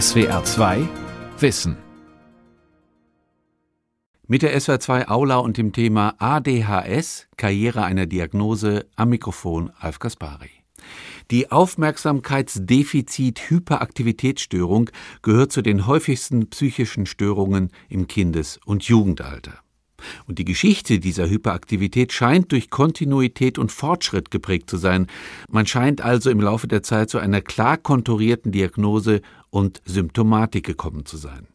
SWR 2 Wissen. Mit der SWR 2 Aula und dem Thema ADHS, Karriere einer Diagnose, am Mikrofon Alf Kaspari. Die Aufmerksamkeitsdefizit-Hyperaktivitätsstörung gehört zu den häufigsten psychischen Störungen im Kindes- und Jugendalter. Und die Geschichte dieser Hyperaktivität scheint durch Kontinuität und Fortschritt geprägt zu sein. Man scheint also im Laufe der Zeit zu einer klar konturierten Diagnose und Symptomatik gekommen zu sein.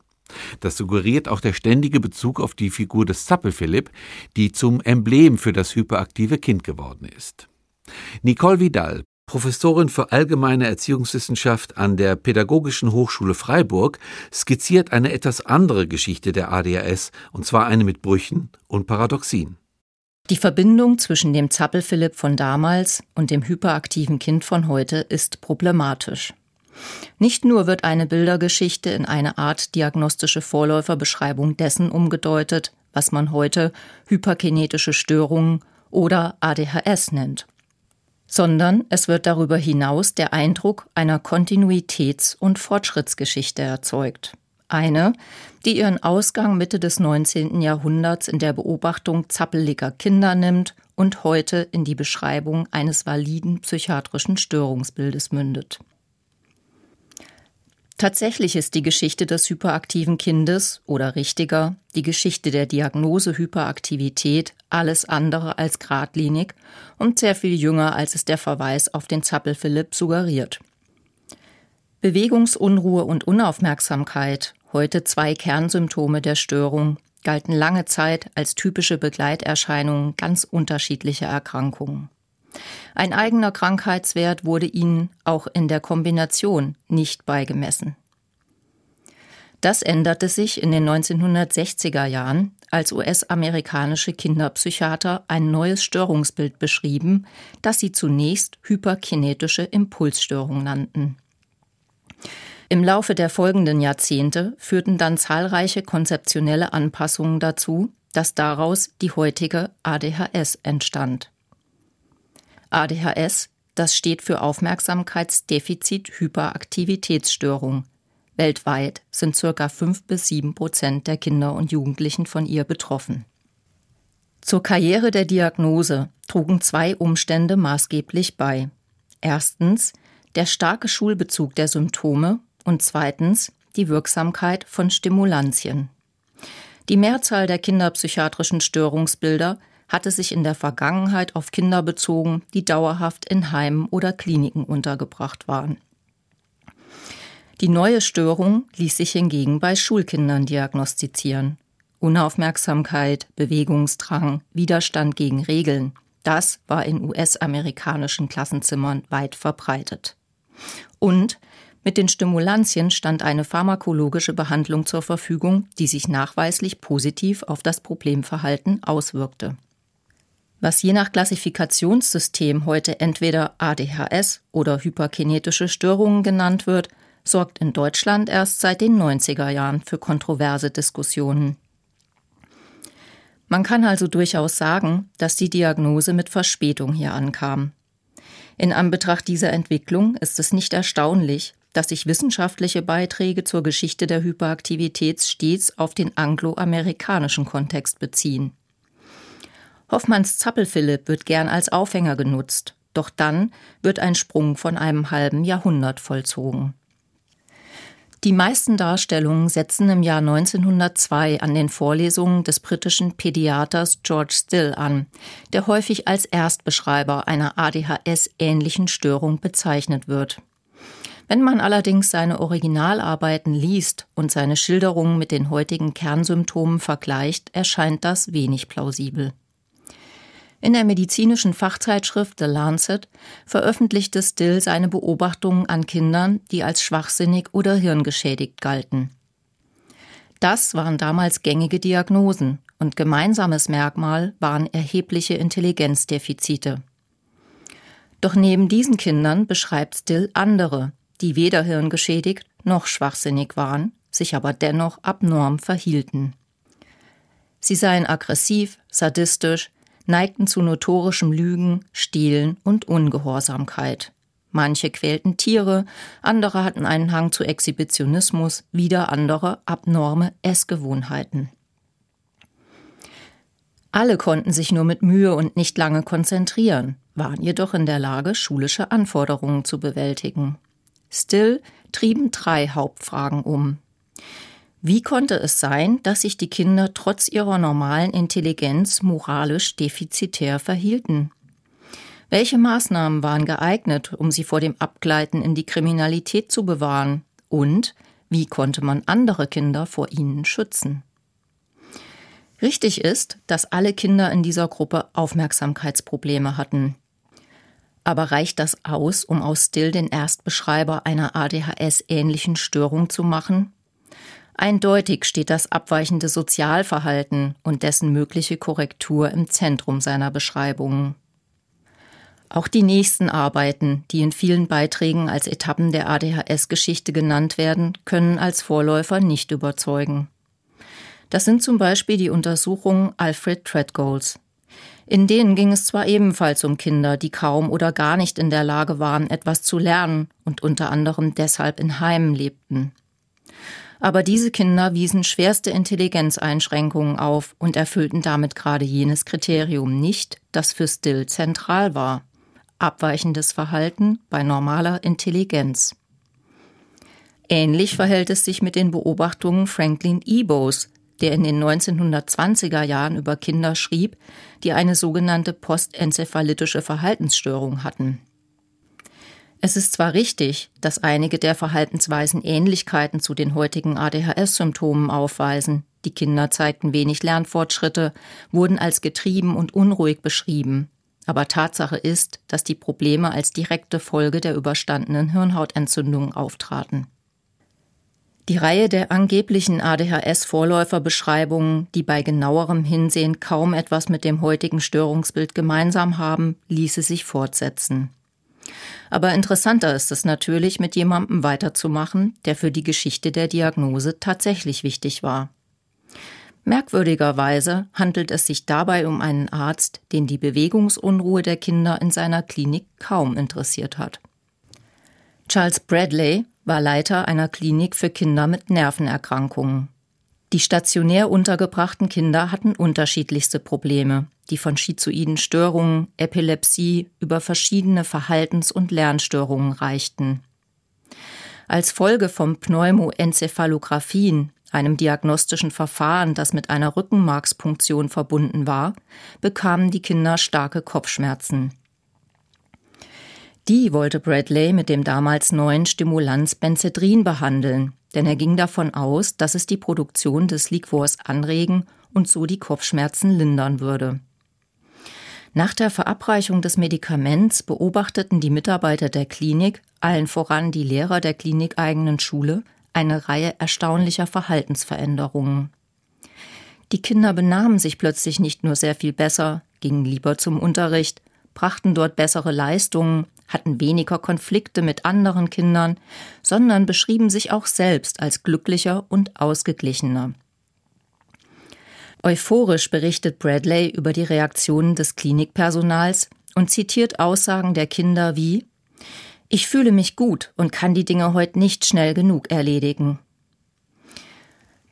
Das suggeriert auch der ständige Bezug auf die Figur des Zappelphilipp, die zum Emblem für das hyperaktive Kind geworden ist. Nicole Vidal, Professorin für allgemeine Erziehungswissenschaft an der Pädagogischen Hochschule Freiburg, skizziert eine etwas andere Geschichte der ADHS, und zwar eine mit Brüchen und Paradoxien. Die Verbindung zwischen dem Zappelphilipp von damals und dem hyperaktiven Kind von heute ist problematisch. Nicht nur wird eine Bildergeschichte in eine Art diagnostische Vorläuferbeschreibung dessen umgedeutet, was man heute hyperkinetische Störungen oder ADHS nennt sondern es wird darüber hinaus der Eindruck einer Kontinuitäts- und Fortschrittsgeschichte erzeugt. Eine, die ihren Ausgang Mitte des 19. Jahrhunderts in der Beobachtung zappeliger Kinder nimmt und heute in die Beschreibung eines validen psychiatrischen Störungsbildes mündet. Tatsächlich ist die Geschichte des hyperaktiven Kindes oder richtiger die Geschichte der Diagnose Hyperaktivität alles andere als geradlinig und sehr viel jünger, als es der Verweis auf den Zappelphilipp suggeriert. Bewegungsunruhe und Unaufmerksamkeit, heute zwei Kernsymptome der Störung, galten lange Zeit als typische Begleiterscheinungen ganz unterschiedlicher Erkrankungen. Ein eigener Krankheitswert wurde ihnen auch in der Kombination nicht beigemessen. Das änderte sich in den 1960er Jahren, als US-amerikanische Kinderpsychiater ein neues Störungsbild beschrieben, das sie zunächst hyperkinetische Impulsstörung nannten. Im Laufe der folgenden Jahrzehnte führten dann zahlreiche konzeptionelle Anpassungen dazu, dass daraus die heutige ADHS entstand. ADHS, das steht für Aufmerksamkeitsdefizit-Hyperaktivitätsstörung. Weltweit sind ca. 5 bis 7 Prozent der Kinder und Jugendlichen von ihr betroffen. Zur Karriere der Diagnose trugen zwei Umstände maßgeblich bei. Erstens der starke Schulbezug der Symptome und zweitens die Wirksamkeit von Stimulantien. Die Mehrzahl der kinderpsychiatrischen Störungsbilder hatte sich in der Vergangenheit auf Kinder bezogen, die dauerhaft in Heimen oder Kliniken untergebracht waren. Die neue Störung ließ sich hingegen bei Schulkindern diagnostizieren. Unaufmerksamkeit, Bewegungsdrang, Widerstand gegen Regeln, das war in US-amerikanischen Klassenzimmern weit verbreitet. Und mit den Stimulantien stand eine pharmakologische Behandlung zur Verfügung, die sich nachweislich positiv auf das Problemverhalten auswirkte was je nach Klassifikationssystem heute entweder ADHS oder hyperkinetische Störungen genannt wird, sorgt in Deutschland erst seit den 90er Jahren für kontroverse Diskussionen. Man kann also durchaus sagen, dass die Diagnose mit Verspätung hier ankam. In Anbetracht dieser Entwicklung ist es nicht erstaunlich, dass sich wissenschaftliche Beiträge zur Geschichte der Hyperaktivität stets auf den angloamerikanischen Kontext beziehen. Hoffmanns Zappelphilipp wird gern als Aufhänger genutzt, doch dann wird ein Sprung von einem halben Jahrhundert vollzogen. Die meisten Darstellungen setzen im Jahr 1902 an den Vorlesungen des britischen Pädiaters George Still an, der häufig als Erstbeschreiber einer ADHS-ähnlichen Störung bezeichnet wird. Wenn man allerdings seine Originalarbeiten liest und seine Schilderungen mit den heutigen Kernsymptomen vergleicht, erscheint das wenig plausibel. In der medizinischen Fachzeitschrift The Lancet veröffentlichte Still seine Beobachtungen an Kindern, die als schwachsinnig oder hirngeschädigt galten. Das waren damals gängige Diagnosen und gemeinsames Merkmal waren erhebliche Intelligenzdefizite. Doch neben diesen Kindern beschreibt Still andere, die weder hirngeschädigt noch schwachsinnig waren, sich aber dennoch abnorm verhielten. Sie seien aggressiv, sadistisch, neigten zu notorischem Lügen, Stehlen und Ungehorsamkeit. Manche quälten Tiere, andere hatten einen Hang zu Exhibitionismus, wieder andere abnorme Essgewohnheiten. Alle konnten sich nur mit Mühe und nicht lange konzentrieren, waren jedoch in der Lage, schulische Anforderungen zu bewältigen. Still trieben drei Hauptfragen um. Wie konnte es sein, dass sich die Kinder trotz ihrer normalen Intelligenz moralisch defizitär verhielten? Welche Maßnahmen waren geeignet, um sie vor dem Abgleiten in die Kriminalität zu bewahren? Und wie konnte man andere Kinder vor ihnen schützen? Richtig ist, dass alle Kinder in dieser Gruppe Aufmerksamkeitsprobleme hatten. Aber reicht das aus, um aus Still den Erstbeschreiber einer ADHS-ähnlichen Störung zu machen? Eindeutig steht das abweichende Sozialverhalten und dessen mögliche Korrektur im Zentrum seiner Beschreibungen. Auch die nächsten Arbeiten, die in vielen Beiträgen als Etappen der ADHS-Geschichte genannt werden, können als Vorläufer nicht überzeugen. Das sind zum Beispiel die Untersuchungen Alfred Treadgoals. In denen ging es zwar ebenfalls um Kinder, die kaum oder gar nicht in der Lage waren, etwas zu lernen und unter anderem deshalb in Heimen lebten. Aber diese Kinder wiesen schwerste Intelligenzeinschränkungen auf und erfüllten damit gerade jenes Kriterium nicht, das für Still zentral war abweichendes Verhalten bei normaler Intelligenz. Ähnlich verhält es sich mit den Beobachtungen Franklin Ebos, der in den 1920er Jahren über Kinder schrieb, die eine sogenannte postenzephalitische Verhaltensstörung hatten. Es ist zwar richtig, dass einige der Verhaltensweisen Ähnlichkeiten zu den heutigen ADHS-Symptomen aufweisen. Die Kinder zeigten wenig Lernfortschritte, wurden als getrieben und unruhig beschrieben. Aber Tatsache ist, dass die Probleme als direkte Folge der überstandenen Hirnhautentzündung auftraten. Die Reihe der angeblichen ADHS-Vorläuferbeschreibungen, die bei genauerem Hinsehen kaum etwas mit dem heutigen Störungsbild gemeinsam haben, ließe sich fortsetzen. Aber interessanter ist es natürlich, mit jemandem weiterzumachen, der für die Geschichte der Diagnose tatsächlich wichtig war. Merkwürdigerweise handelt es sich dabei um einen Arzt, den die Bewegungsunruhe der Kinder in seiner Klinik kaum interessiert hat. Charles Bradley war Leiter einer Klinik für Kinder mit Nervenerkrankungen. Die stationär untergebrachten Kinder hatten unterschiedlichste Probleme, die von schizoiden Störungen, Epilepsie über verschiedene Verhaltens- und Lernstörungen reichten. Als Folge von Pneumoenzephalographien, einem diagnostischen Verfahren, das mit einer Rückenmarkspunktion verbunden war, bekamen die Kinder starke Kopfschmerzen. Die wollte Bradley mit dem damals neuen Stimulanz Benzedrin behandeln, denn er ging davon aus, dass es die Produktion des Liquors anregen und so die Kopfschmerzen lindern würde. Nach der Verabreichung des Medikaments beobachteten die Mitarbeiter der Klinik, allen voran die Lehrer der klinikeigenen Schule, eine Reihe erstaunlicher Verhaltensveränderungen. Die Kinder benahmen sich plötzlich nicht nur sehr viel besser, gingen lieber zum Unterricht, brachten dort bessere Leistungen, hatten weniger Konflikte mit anderen Kindern, sondern beschrieben sich auch selbst als glücklicher und ausgeglichener. Euphorisch berichtet Bradley über die Reaktionen des Klinikpersonals und zitiert Aussagen der Kinder wie ich fühle mich gut und kann die Dinge heute nicht schnell genug erledigen.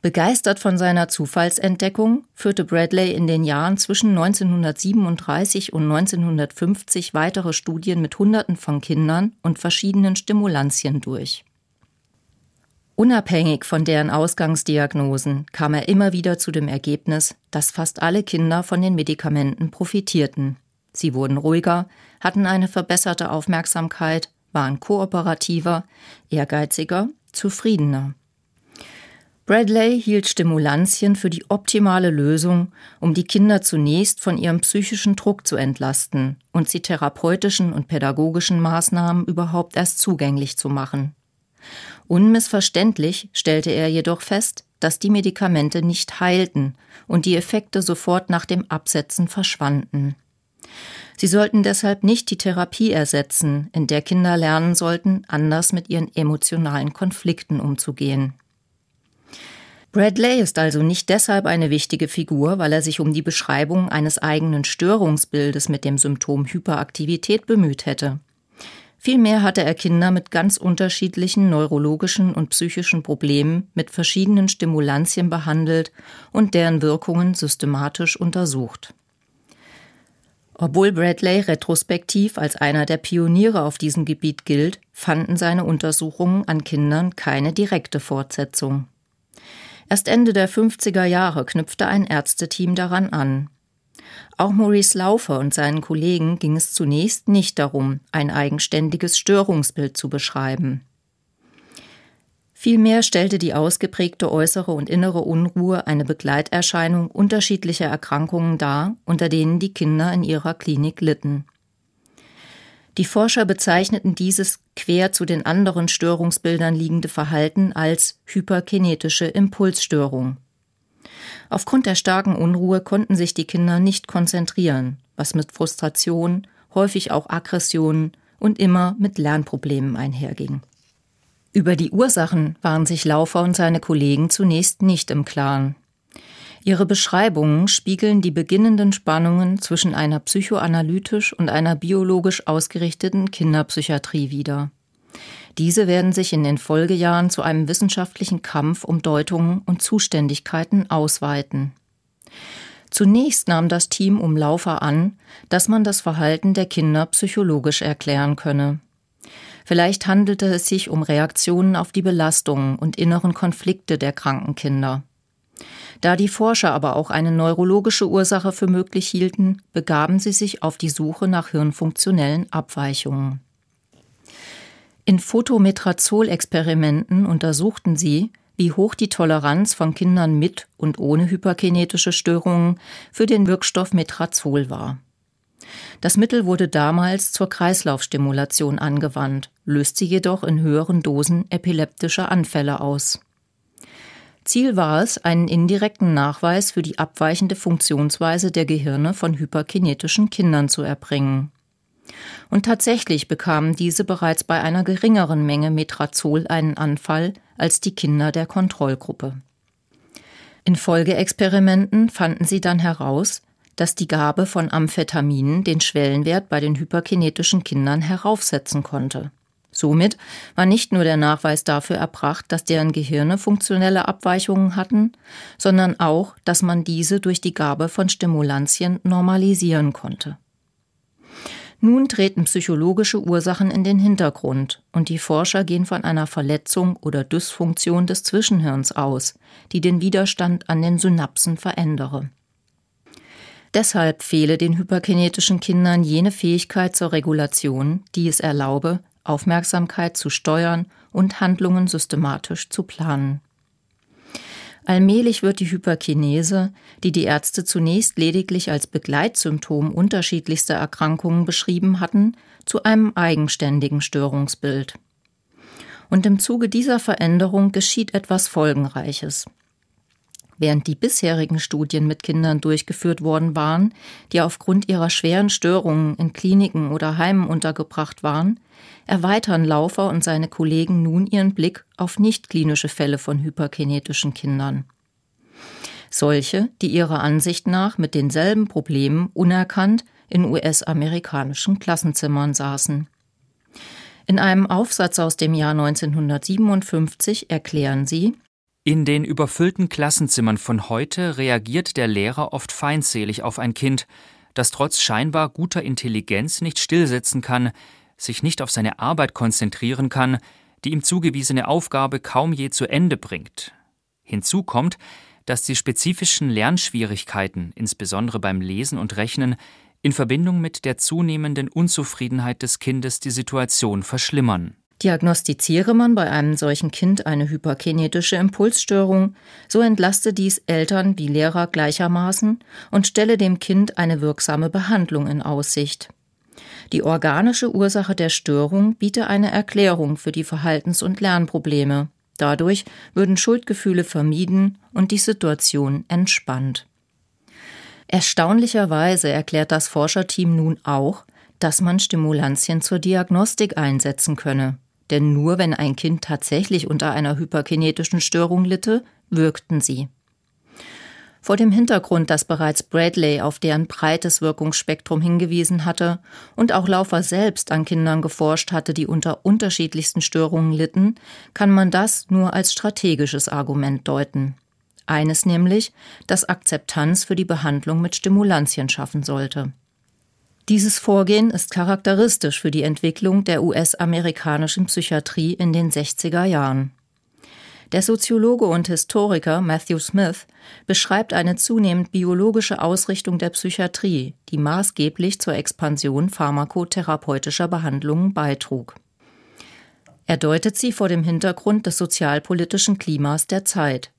Begeistert von seiner Zufallsentdeckung führte Bradley in den Jahren zwischen 1937 und 1950 weitere Studien mit Hunderten von Kindern und verschiedenen Stimulantien durch. Unabhängig von deren Ausgangsdiagnosen kam er immer wieder zu dem Ergebnis, dass fast alle Kinder von den Medikamenten profitierten. Sie wurden ruhiger, hatten eine verbesserte Aufmerksamkeit waren kooperativer, ehrgeiziger, zufriedener. Bradley hielt Stimulantien für die optimale Lösung, um die Kinder zunächst von ihrem psychischen Druck zu entlasten und sie therapeutischen und pädagogischen Maßnahmen überhaupt erst zugänglich zu machen. Unmissverständlich stellte er jedoch fest, dass die Medikamente nicht heilten und die Effekte sofort nach dem Absetzen verschwanden. Sie sollten deshalb nicht die Therapie ersetzen, in der Kinder lernen sollten, anders mit ihren emotionalen Konflikten umzugehen. Bradley ist also nicht deshalb eine wichtige Figur, weil er sich um die Beschreibung eines eigenen Störungsbildes mit dem Symptom Hyperaktivität bemüht hätte. Vielmehr hatte er Kinder mit ganz unterschiedlichen neurologischen und psychischen Problemen mit verschiedenen Stimulantien behandelt und deren Wirkungen systematisch untersucht. Obwohl Bradley retrospektiv als einer der Pioniere auf diesem Gebiet gilt, fanden seine Untersuchungen an Kindern keine direkte Fortsetzung. Erst Ende der 50er Jahre knüpfte ein Ärzteteam daran an. Auch Maurice Laufer und seinen Kollegen ging es zunächst nicht darum, ein eigenständiges Störungsbild zu beschreiben. Vielmehr stellte die ausgeprägte äußere und innere Unruhe eine Begleiterscheinung unterschiedlicher Erkrankungen dar, unter denen die Kinder in ihrer Klinik litten. Die Forscher bezeichneten dieses quer zu den anderen Störungsbildern liegende Verhalten als hyperkinetische Impulsstörung. Aufgrund der starken Unruhe konnten sich die Kinder nicht konzentrieren, was mit Frustration, häufig auch Aggressionen und immer mit Lernproblemen einherging. Über die Ursachen waren sich Laufer und seine Kollegen zunächst nicht im Klaren. Ihre Beschreibungen spiegeln die beginnenden Spannungen zwischen einer psychoanalytisch und einer biologisch ausgerichteten Kinderpsychiatrie wider. Diese werden sich in den Folgejahren zu einem wissenschaftlichen Kampf um Deutungen und Zuständigkeiten ausweiten. Zunächst nahm das Team um Laufer an, dass man das Verhalten der Kinder psychologisch erklären könne. Vielleicht handelte es sich um Reaktionen auf die Belastungen und inneren Konflikte der kranken Kinder. Da die Forscher aber auch eine neurologische Ursache für möglich hielten, begaben sie sich auf die Suche nach hirnfunktionellen Abweichungen. In Photometrazol-Experimenten untersuchten sie, wie hoch die Toleranz von Kindern mit und ohne hyperkinetische Störungen für den Wirkstoff Metrazol war. Das Mittel wurde damals zur Kreislaufstimulation angewandt, löst sie jedoch in höheren Dosen epileptische Anfälle aus. Ziel war es, einen indirekten Nachweis für die abweichende Funktionsweise der Gehirne von hyperkinetischen Kindern zu erbringen. Und tatsächlich bekamen diese bereits bei einer geringeren Menge Metrazol einen Anfall als die Kinder der Kontrollgruppe. In Folgeexperimenten fanden sie dann heraus, dass die Gabe von Amphetaminen den Schwellenwert bei den hyperkinetischen Kindern heraufsetzen konnte. Somit war nicht nur der Nachweis dafür erbracht, dass deren Gehirne funktionelle Abweichungen hatten, sondern auch, dass man diese durch die Gabe von Stimulantien normalisieren konnte. Nun treten psychologische Ursachen in den Hintergrund und die Forscher gehen von einer Verletzung oder Dysfunktion des Zwischenhirns aus, die den Widerstand an den Synapsen verändere. Deshalb fehle den hyperkinetischen Kindern jene Fähigkeit zur Regulation, die es erlaube, Aufmerksamkeit zu steuern und Handlungen systematisch zu planen. Allmählich wird die Hyperkinese, die die Ärzte zunächst lediglich als Begleitsymptom unterschiedlichster Erkrankungen beschrieben hatten, zu einem eigenständigen Störungsbild. Und im Zuge dieser Veränderung geschieht etwas Folgenreiches. Während die bisherigen Studien mit Kindern durchgeführt worden waren, die aufgrund ihrer schweren Störungen in Kliniken oder Heimen untergebracht waren, erweitern Laufer und seine Kollegen nun ihren Blick auf nicht-klinische Fälle von hyperkinetischen Kindern. Solche, die ihrer Ansicht nach mit denselben Problemen unerkannt in US-amerikanischen Klassenzimmern saßen. In einem Aufsatz aus dem Jahr 1957 erklären sie, in den überfüllten Klassenzimmern von heute reagiert der Lehrer oft feindselig auf ein Kind, das trotz scheinbar guter Intelligenz nicht stillsitzen kann, sich nicht auf seine Arbeit konzentrieren kann, die ihm zugewiesene Aufgabe kaum je zu Ende bringt. Hinzu kommt, dass die spezifischen Lernschwierigkeiten, insbesondere beim Lesen und Rechnen, in Verbindung mit der zunehmenden Unzufriedenheit des Kindes die Situation verschlimmern. Diagnostiziere man bei einem solchen Kind eine hyperkinetische Impulsstörung, so entlaste dies Eltern wie Lehrer gleichermaßen und stelle dem Kind eine wirksame Behandlung in Aussicht. Die organische Ursache der Störung biete eine Erklärung für die Verhaltens- und Lernprobleme. Dadurch würden Schuldgefühle vermieden und die Situation entspannt. Erstaunlicherweise erklärt das Forscherteam nun auch, dass man Stimulantien zur Diagnostik einsetzen könne. Denn nur wenn ein Kind tatsächlich unter einer hyperkinetischen Störung litte, wirkten sie. Vor dem Hintergrund, dass bereits Bradley auf deren breites Wirkungsspektrum hingewiesen hatte und auch Laufer selbst an Kindern geforscht hatte, die unter unterschiedlichsten Störungen litten, kann man das nur als strategisches Argument deuten. Eines nämlich, das Akzeptanz für die Behandlung mit Stimulantien schaffen sollte. Dieses Vorgehen ist charakteristisch für die Entwicklung der US-amerikanischen Psychiatrie in den 60er Jahren. Der Soziologe und Historiker Matthew Smith beschreibt eine zunehmend biologische Ausrichtung der Psychiatrie, die maßgeblich zur Expansion pharmakotherapeutischer Behandlungen beitrug. Er deutet sie vor dem Hintergrund des sozialpolitischen Klimas der Zeit.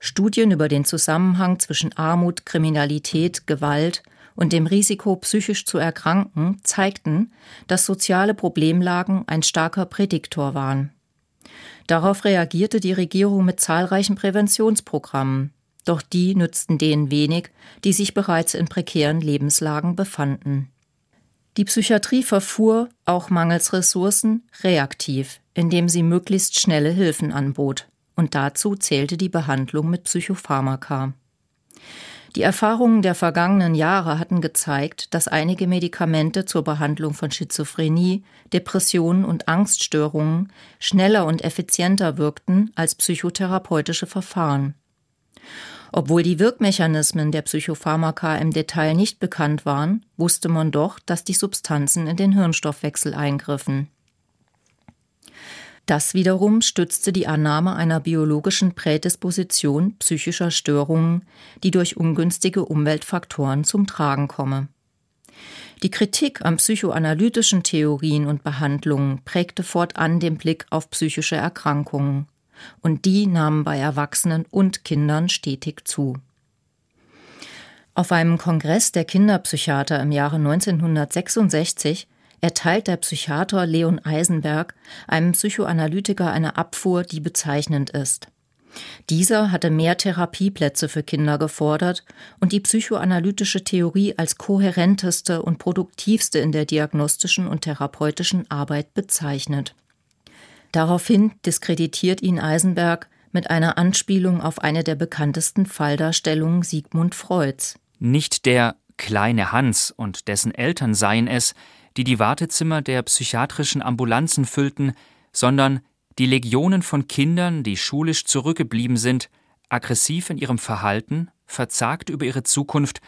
Studien über den Zusammenhang zwischen Armut, Kriminalität, Gewalt und dem Risiko, psychisch zu erkranken, zeigten, dass soziale Problemlagen ein starker Prädiktor waren. Darauf reagierte die Regierung mit zahlreichen Präventionsprogrammen, doch die nützten denen wenig, die sich bereits in prekären Lebenslagen befanden. Die Psychiatrie verfuhr, auch mangels Ressourcen, reaktiv, indem sie möglichst schnelle Hilfen anbot, und dazu zählte die Behandlung mit Psychopharmaka. Die Erfahrungen der vergangenen Jahre hatten gezeigt, dass einige Medikamente zur Behandlung von Schizophrenie, Depressionen und Angststörungen schneller und effizienter wirkten als psychotherapeutische Verfahren. Obwohl die Wirkmechanismen der Psychopharmaka im Detail nicht bekannt waren, wusste man doch, dass die Substanzen in den Hirnstoffwechsel eingriffen. Das wiederum stützte die Annahme einer biologischen Prädisposition psychischer Störungen, die durch ungünstige Umweltfaktoren zum Tragen komme. Die Kritik an psychoanalytischen Theorien und Behandlungen prägte fortan den Blick auf psychische Erkrankungen, und die nahmen bei Erwachsenen und Kindern stetig zu. Auf einem Kongress der Kinderpsychiater im Jahre 1966 erteilt der Psychiater Leon Eisenberg einem Psychoanalytiker eine Abfuhr, die bezeichnend ist. Dieser hatte mehr Therapieplätze für Kinder gefordert und die psychoanalytische Theorie als kohärenteste und produktivste in der diagnostischen und therapeutischen Arbeit bezeichnet. Daraufhin diskreditiert ihn Eisenberg mit einer Anspielung auf eine der bekanntesten Falldarstellungen Sigmund Freuds. Nicht der kleine Hans und dessen Eltern seien es, die die Wartezimmer der psychiatrischen Ambulanzen füllten, sondern die Legionen von Kindern, die schulisch zurückgeblieben sind, aggressiv in ihrem Verhalten, verzagt über ihre Zukunft,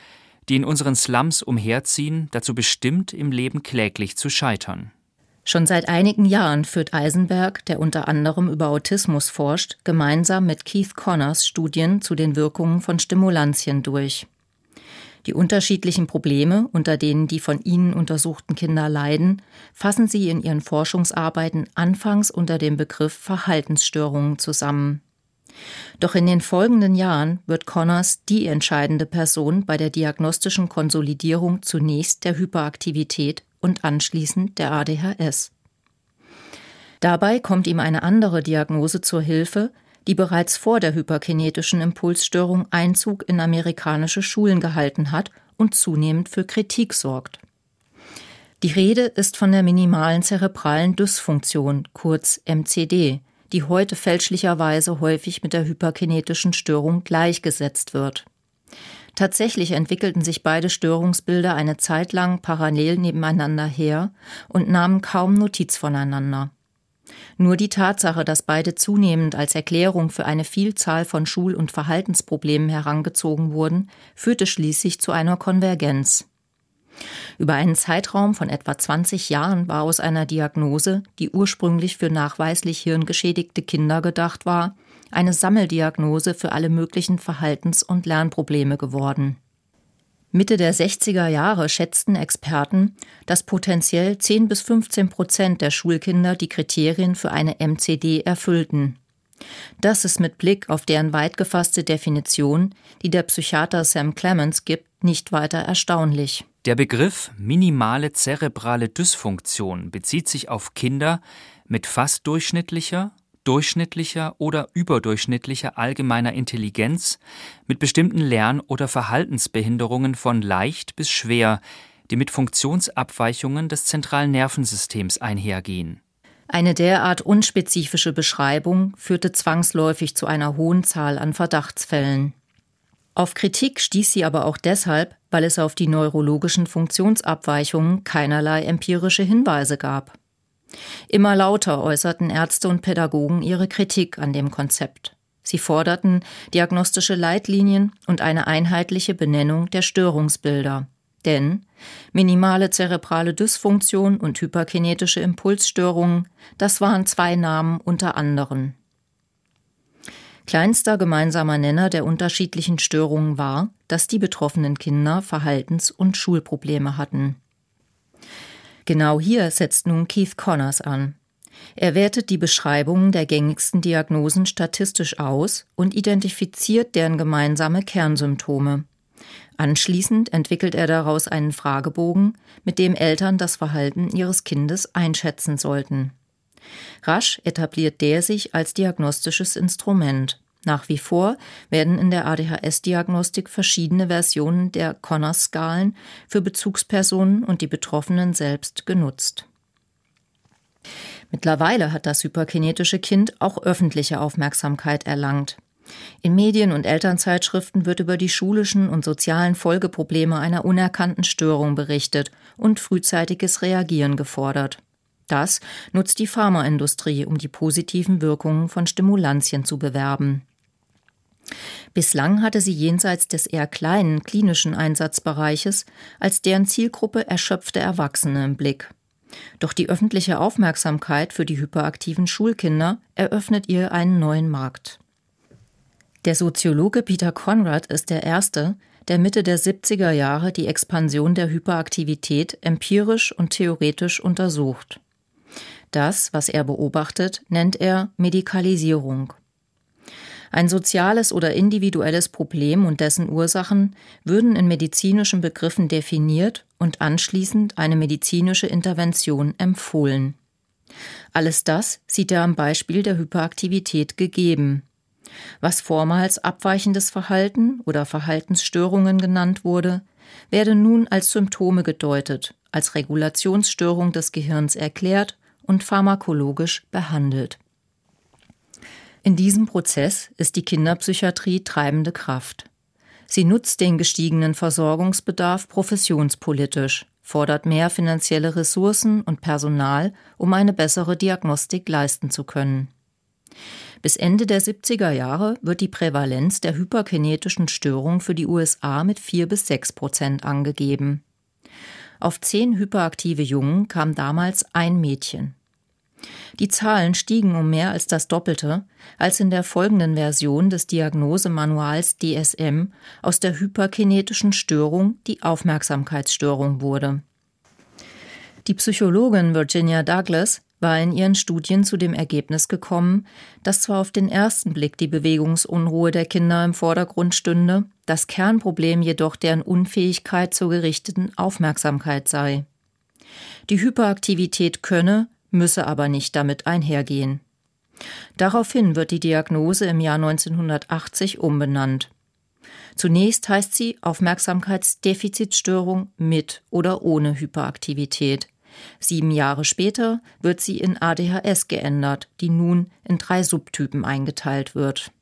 die in unseren Slums umherziehen, dazu bestimmt, im Leben kläglich zu scheitern. Schon seit einigen Jahren führt Eisenberg, der unter anderem über Autismus forscht, gemeinsam mit Keith Connors Studien zu den Wirkungen von Stimulantien durch. Die unterschiedlichen Probleme, unter denen die von ihnen untersuchten Kinder leiden, fassen sie in ihren Forschungsarbeiten anfangs unter dem Begriff Verhaltensstörungen zusammen. Doch in den folgenden Jahren wird Connors die entscheidende Person bei der diagnostischen Konsolidierung zunächst der Hyperaktivität und anschließend der ADHS. Dabei kommt ihm eine andere Diagnose zur Hilfe, die bereits vor der hyperkinetischen Impulsstörung Einzug in amerikanische Schulen gehalten hat und zunehmend für Kritik sorgt. Die Rede ist von der minimalen zerebralen Dysfunktion, kurz MCD, die heute fälschlicherweise häufig mit der hyperkinetischen Störung gleichgesetzt wird. Tatsächlich entwickelten sich beide Störungsbilder eine Zeit lang parallel nebeneinander her und nahmen kaum Notiz voneinander. Nur die Tatsache, dass beide zunehmend als Erklärung für eine Vielzahl von Schul- und Verhaltensproblemen herangezogen wurden, führte schließlich zu einer Konvergenz. Über einen Zeitraum von etwa 20 Jahren war aus einer Diagnose, die ursprünglich für nachweislich hirngeschädigte Kinder gedacht war, eine Sammeldiagnose für alle möglichen Verhaltens- und Lernprobleme geworden. Mitte der 60er Jahre schätzten Experten, dass potenziell 10 bis 15 Prozent der Schulkinder die Kriterien für eine MCD erfüllten. Das ist mit Blick auf deren weit gefasste Definition, die der Psychiater Sam Clemens gibt, nicht weiter erstaunlich. Der Begriff minimale zerebrale Dysfunktion bezieht sich auf Kinder mit fast durchschnittlicher durchschnittlicher oder überdurchschnittlicher allgemeiner Intelligenz mit bestimmten Lern- oder Verhaltensbehinderungen von leicht bis schwer, die mit Funktionsabweichungen des zentralen Nervensystems einhergehen. Eine derart unspezifische Beschreibung führte zwangsläufig zu einer hohen Zahl an Verdachtsfällen. Auf Kritik stieß sie aber auch deshalb, weil es auf die neurologischen Funktionsabweichungen keinerlei empirische Hinweise gab. Immer lauter äußerten Ärzte und Pädagogen ihre Kritik an dem Konzept. Sie forderten diagnostische Leitlinien und eine einheitliche Benennung der Störungsbilder. Denn minimale zerebrale Dysfunktion und hyperkinetische Impulsstörungen, das waren zwei Namen unter anderen. Kleinster gemeinsamer Nenner der unterschiedlichen Störungen war, dass die betroffenen Kinder Verhaltens- und Schulprobleme hatten. Genau hier setzt nun Keith Connors an. Er wertet die Beschreibungen der gängigsten Diagnosen statistisch aus und identifiziert deren gemeinsame Kernsymptome. Anschließend entwickelt er daraus einen Fragebogen, mit dem Eltern das Verhalten ihres Kindes einschätzen sollten. Rasch etabliert der sich als diagnostisches Instrument. Nach wie vor werden in der ADHS-Diagnostik verschiedene Versionen der Connors-Skalen für Bezugspersonen und die Betroffenen selbst genutzt. Mittlerweile hat das hyperkinetische Kind auch öffentliche Aufmerksamkeit erlangt. In Medien und Elternzeitschriften wird über die schulischen und sozialen Folgeprobleme einer unerkannten Störung berichtet und frühzeitiges Reagieren gefordert. Das nutzt die Pharmaindustrie, um die positiven Wirkungen von Stimulantien zu bewerben. Bislang hatte sie jenseits des eher kleinen klinischen Einsatzbereiches als deren Zielgruppe erschöpfte Erwachsene im Blick. Doch die öffentliche Aufmerksamkeit für die hyperaktiven Schulkinder eröffnet ihr einen neuen Markt. Der Soziologe Peter Conrad ist der Erste, der Mitte der 70er Jahre die Expansion der Hyperaktivität empirisch und theoretisch untersucht. Das, was er beobachtet, nennt er Medikalisierung. Ein soziales oder individuelles Problem und dessen Ursachen würden in medizinischen Begriffen definiert und anschließend eine medizinische Intervention empfohlen. Alles das sieht er am Beispiel der Hyperaktivität gegeben. Was vormals abweichendes Verhalten oder Verhaltensstörungen genannt wurde, werde nun als Symptome gedeutet, als Regulationsstörung des Gehirns erklärt und pharmakologisch behandelt. In diesem Prozess ist die Kinderpsychiatrie treibende Kraft. Sie nutzt den gestiegenen Versorgungsbedarf professionspolitisch, fordert mehr finanzielle Ressourcen und Personal, um eine bessere Diagnostik leisten zu können. Bis Ende der 70er Jahre wird die Prävalenz der hyperkinetischen Störung für die USA mit 4 bis 6 Prozent angegeben. Auf zehn hyperaktive Jungen kam damals ein Mädchen. Die Zahlen stiegen um mehr als das Doppelte, als in der folgenden Version des Diagnosemanuals DSM aus der hyperkinetischen Störung die Aufmerksamkeitsstörung wurde. Die Psychologin Virginia Douglas war in ihren Studien zu dem Ergebnis gekommen, dass zwar auf den ersten Blick die Bewegungsunruhe der Kinder im Vordergrund stünde, das Kernproblem jedoch deren Unfähigkeit zur gerichteten Aufmerksamkeit sei. Die Hyperaktivität könne, müsse aber nicht damit einhergehen. Daraufhin wird die Diagnose im Jahr 1980 umbenannt. Zunächst heißt sie Aufmerksamkeitsdefizitstörung mit oder ohne Hyperaktivität. Sieben Jahre später wird sie in ADHS geändert, die nun in drei Subtypen eingeteilt wird.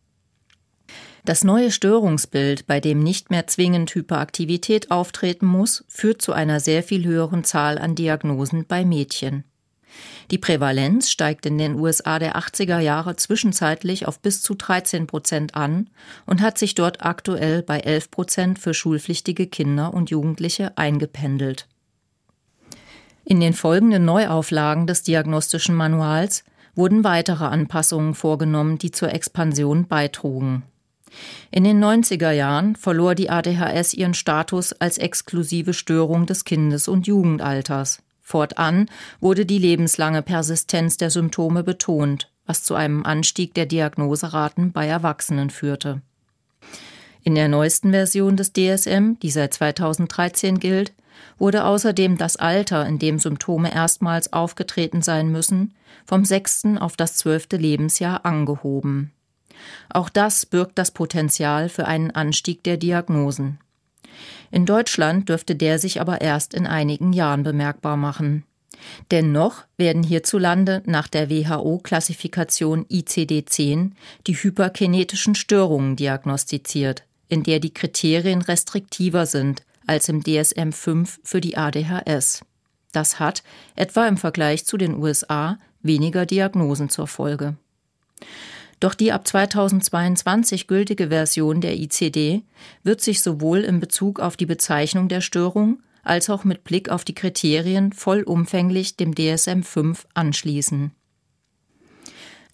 Das neue Störungsbild, bei dem nicht mehr zwingend Hyperaktivität auftreten muss, führt zu einer sehr viel höheren Zahl an Diagnosen bei Mädchen. Die Prävalenz steigt in den USA der 80er Jahre zwischenzeitlich auf bis zu 13 Prozent an und hat sich dort aktuell bei 11 Prozent für schulpflichtige Kinder und Jugendliche eingependelt. In den folgenden Neuauflagen des diagnostischen Manuals wurden weitere Anpassungen vorgenommen, die zur Expansion beitrugen. In den 90er Jahren verlor die ADHS ihren Status als exklusive Störung des Kindes- und Jugendalters. Fortan wurde die lebenslange Persistenz der Symptome betont, was zu einem Anstieg der Diagnoseraten bei Erwachsenen führte. In der neuesten Version des DSM, die seit 2013 gilt, wurde außerdem das Alter, in dem Symptome erstmals aufgetreten sein müssen, vom sechsten auf das zwölfte Lebensjahr angehoben. Auch das birgt das Potenzial für einen Anstieg der Diagnosen. In Deutschland dürfte der sich aber erst in einigen Jahren bemerkbar machen. Dennoch werden hierzulande nach der WHO-Klassifikation ICD-10 die hyperkinetischen Störungen diagnostiziert, in der die Kriterien restriktiver sind als im DSM 5 für die ADHS. Das hat, etwa im Vergleich zu den USA, weniger Diagnosen zur Folge. Doch die ab 2022 gültige Version der ICD wird sich sowohl in Bezug auf die Bezeichnung der Störung als auch mit Blick auf die Kriterien vollumfänglich dem DSM 5 anschließen.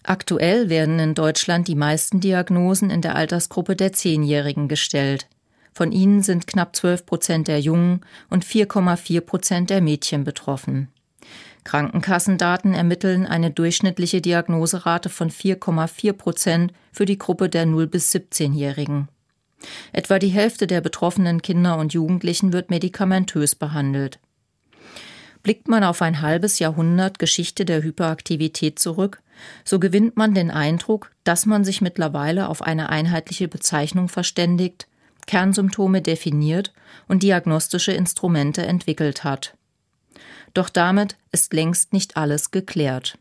Aktuell werden in Deutschland die meisten Diagnosen in der Altersgruppe der Zehnjährigen gestellt. Von ihnen sind knapp 12 Prozent der Jungen und 4,4 Prozent der Mädchen betroffen. Krankenkassendaten ermitteln eine durchschnittliche Diagnoserate von 4,4 Prozent für die Gruppe der 0 bis 17-Jährigen. Etwa die Hälfte der betroffenen Kinder und Jugendlichen wird medikamentös behandelt. Blickt man auf ein halbes Jahrhundert Geschichte der Hyperaktivität zurück, so gewinnt man den Eindruck, dass man sich mittlerweile auf eine einheitliche Bezeichnung verständigt, Kernsymptome definiert und diagnostische Instrumente entwickelt hat. Doch damit ist längst nicht alles geklärt.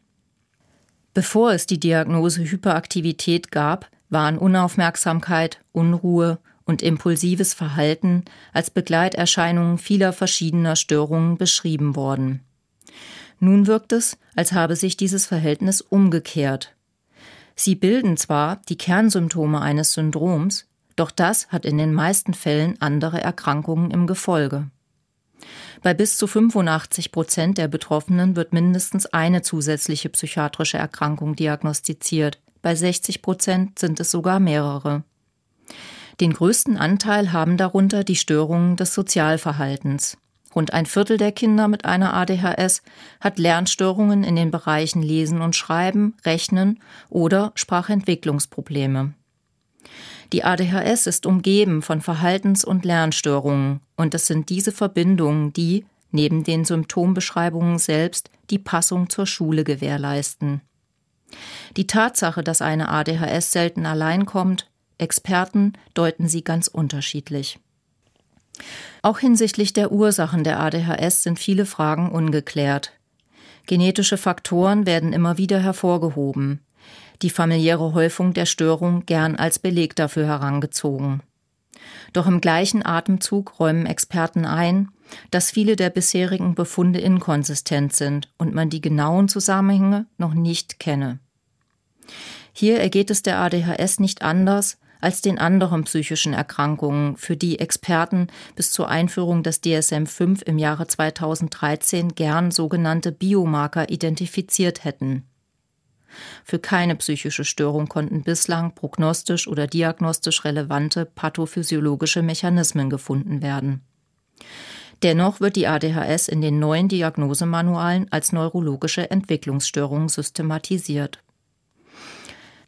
Bevor es die Diagnose Hyperaktivität gab, waren Unaufmerksamkeit, Unruhe und impulsives Verhalten als Begleiterscheinungen vieler verschiedener Störungen beschrieben worden. Nun wirkt es, als habe sich dieses Verhältnis umgekehrt. Sie bilden zwar die Kernsymptome eines Syndroms, doch das hat in den meisten Fällen andere Erkrankungen im Gefolge. Bei bis zu 85 Prozent der Betroffenen wird mindestens eine zusätzliche psychiatrische Erkrankung diagnostiziert. Bei 60 Prozent sind es sogar mehrere. Den größten Anteil haben darunter die Störungen des Sozialverhaltens. Rund ein Viertel der Kinder mit einer ADHS hat Lernstörungen in den Bereichen Lesen und Schreiben, Rechnen oder Sprachentwicklungsprobleme. Die ADHS ist umgeben von Verhaltens- und Lernstörungen, und es sind diese Verbindungen, die, neben den Symptombeschreibungen selbst, die Passung zur Schule gewährleisten. Die Tatsache, dass eine ADHS selten allein kommt, Experten deuten sie ganz unterschiedlich. Auch hinsichtlich der Ursachen der ADHS sind viele Fragen ungeklärt. Genetische Faktoren werden immer wieder hervorgehoben die familiäre Häufung der Störung gern als Beleg dafür herangezogen. Doch im gleichen Atemzug räumen Experten ein, dass viele der bisherigen Befunde inkonsistent sind und man die genauen Zusammenhänge noch nicht kenne. Hier ergeht es der ADHS nicht anders als den anderen psychischen Erkrankungen, für die Experten bis zur Einführung des DSM-5 im Jahre 2013 gern sogenannte Biomarker identifiziert hätten. Für keine psychische Störung konnten bislang prognostisch oder diagnostisch relevante pathophysiologische Mechanismen gefunden werden. Dennoch wird die ADHS in den neuen Diagnosemanualen als neurologische Entwicklungsstörung systematisiert.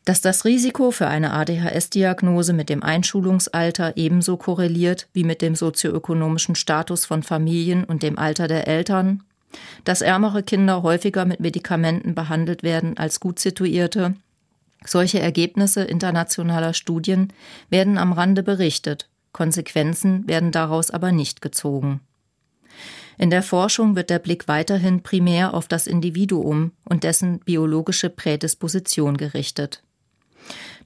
Dass das Risiko für eine ADHS-Diagnose mit dem Einschulungsalter ebenso korreliert wie mit dem sozioökonomischen Status von Familien und dem Alter der Eltern, dass ärmere Kinder häufiger mit Medikamenten behandelt werden als gut situierte. Solche Ergebnisse internationaler Studien werden am Rande berichtet, Konsequenzen werden daraus aber nicht gezogen. In der Forschung wird der Blick weiterhin primär auf das Individuum und dessen biologische Prädisposition gerichtet.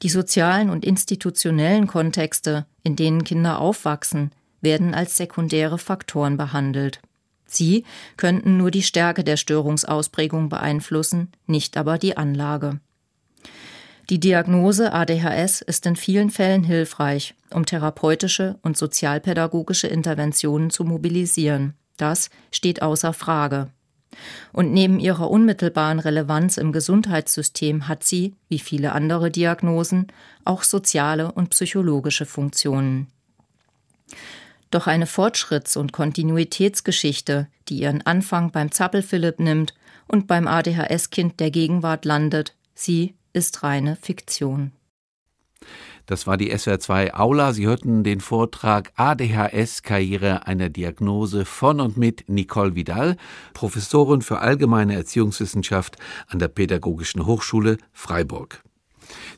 Die sozialen und institutionellen Kontexte, in denen Kinder aufwachsen, werden als sekundäre Faktoren behandelt. Sie könnten nur die Stärke der Störungsausprägung beeinflussen, nicht aber die Anlage. Die Diagnose ADHS ist in vielen Fällen hilfreich, um therapeutische und sozialpädagogische Interventionen zu mobilisieren. Das steht außer Frage. Und neben ihrer unmittelbaren Relevanz im Gesundheitssystem hat sie, wie viele andere Diagnosen, auch soziale und psychologische Funktionen. Doch eine Fortschritts- und Kontinuitätsgeschichte, die ihren Anfang beim Zappelphilipp nimmt und beim ADHS-Kind der Gegenwart landet, sie ist reine Fiktion. Das war die SWR2 Aula. Sie hörten den Vortrag ADHS Karriere einer Diagnose von und mit Nicole Vidal, Professorin für allgemeine Erziehungswissenschaft an der Pädagogischen Hochschule Freiburg.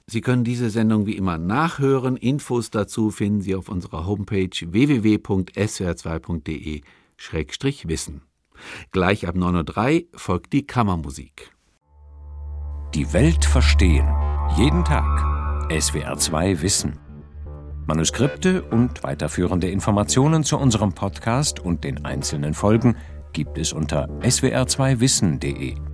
Sie können diese Sendung wie immer nachhören. Infos dazu finden Sie auf unserer Homepage www.swr2.de-wissen. Gleich ab 9.03 Uhr folgt die Kammermusik. Die Welt verstehen. Jeden Tag. SWR2 Wissen. Manuskripte und weiterführende Informationen zu unserem Podcast und den einzelnen Folgen gibt es unter swr2wissen.de.